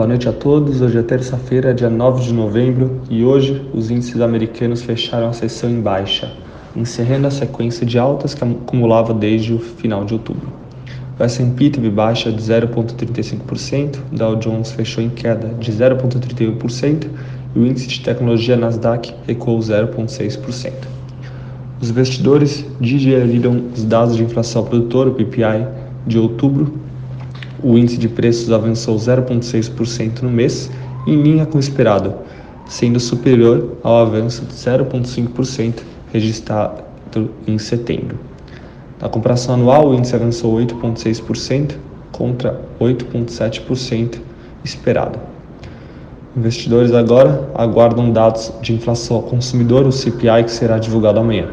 Boa noite a todos. Hoje é terça-feira, dia 9 de novembro, e hoje os índices americanos fecharam a sessão em baixa, encerrando a sequência de altas que acumulava desde o final de outubro. O S&P teve baixa de 0,35%, o Dow Jones fechou em queda de 0,31% e o índice de tecnologia Nasdaq recuou 0,6%. Os investidores digeriram os dados de inflação produtora, PPI, de outubro o índice de preços avançou 0,6% no mês, em linha com o esperado, sendo superior ao avanço de 0,5% registrado em setembro. Na comparação anual, o índice avançou 8,6% contra 8,7% esperado. Investidores agora aguardam dados de inflação ao consumidor, o CPI, que será divulgado amanhã.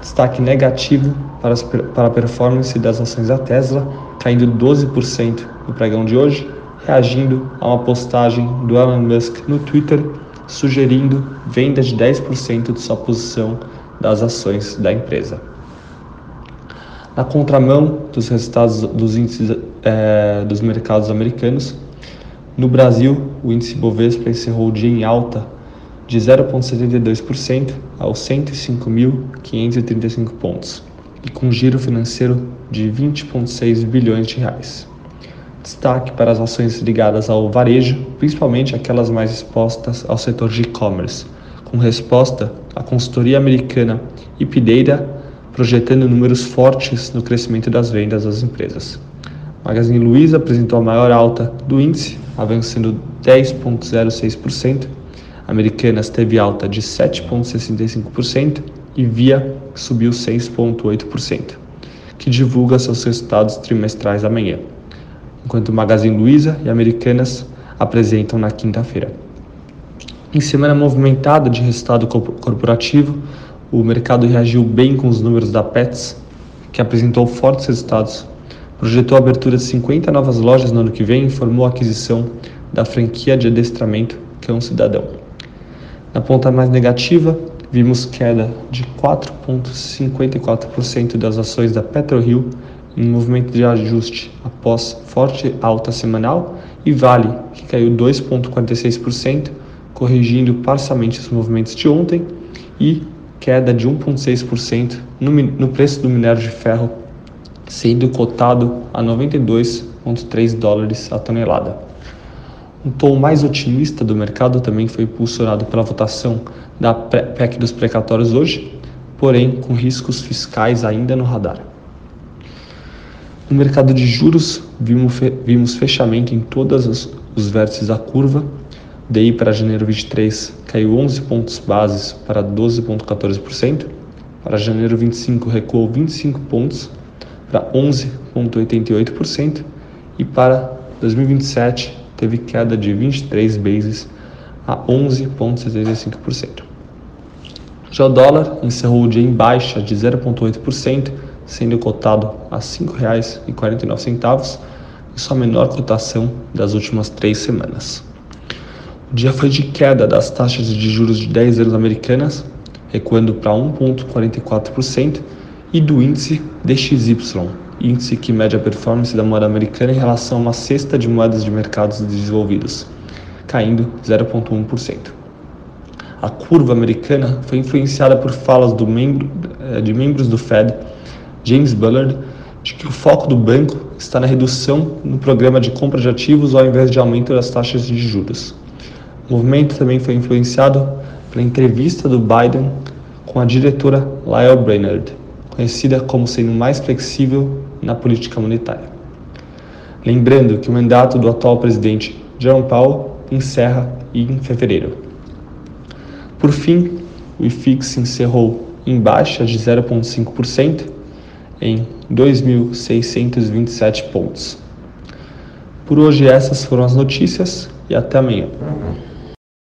Destaque negativo para, para a performance das ações da Tesla, caindo 12% no pregão de hoje, reagindo a uma postagem do Elon Musk no Twitter sugerindo venda de 10% de sua posição das ações da empresa. Na contramão dos resultados dos índices é, dos mercados americanos, no Brasil, o índice Bovespa encerrou o dia em alta de 0,72% aos 105.535 pontos e com giro financeiro de 20,6 bilhões de reais. Destaque para as ações ligadas ao varejo, principalmente aquelas mais expostas ao setor de e-commerce, com resposta à consultoria americana Ipideira projetando números fortes no crescimento das vendas das empresas. Magazine Luiza apresentou a maior alta do índice, avançando 10,06%. Americanas teve alta de 7,65% e Via subiu 6,8%, que divulga seus resultados trimestrais amanhã, enquanto Magazine Luiza e Americanas apresentam na quinta-feira. Em semana movimentada de resultado corporativo, o mercado reagiu bem com os números da Pets, que apresentou fortes resultados, projetou a abertura de 50 novas lojas no ano que vem e informou a aquisição da franquia de adestramento Cão Cidadão. Na ponta mais negativa, vimos queda de 4,54% das ações da PetroRio em movimento de ajuste após forte alta semanal e Vale, que caiu 2,46%, corrigindo parcialmente os movimentos de ontem, e queda de 1,6% no, no preço do minério de ferro, sendo cotado a 92,3 dólares a tonelada. Um tom mais otimista do mercado também foi impulsionado pela votação da PEC dos precatórios hoje, porém com riscos fiscais ainda no radar. No mercado de juros, vimos fechamento em todos os vértices da curva. DI para janeiro 23 caiu 11 pontos bases para 12,14%. Para janeiro 25 recuou 25 pontos para 11,88%. E para 2027 teve queda de 23 bases a 11,75%. Já o dólar encerrou o dia em baixa de 0,8%, sendo cotado a R$ 5,49, e sua menor cotação das últimas três semanas. O dia foi de queda das taxas de juros de 10 anos americanas, recuando para 1,44%, e do índice DXY, índice que mede a performance da moeda americana em relação a uma cesta de moedas de mercados desenvolvidos, caindo 0,1%. A curva americana foi influenciada por falas membro, eh, de membros do Fed, James Bullard, de que o foco do banco está na redução no programa de compra de ativos ao invés de aumento das taxas de juros. O movimento também foi influenciado pela entrevista do Biden com a diretora Lyle Brainerd, conhecida como sendo mais flexível na política monetária. Lembrando que o mandato do atual presidente Jerome Powell encerra em fevereiro. Por fim, o IFIX encerrou em baixa de 0,5% em 2.627 pontos. Por hoje essas foram as notícias e até amanhã.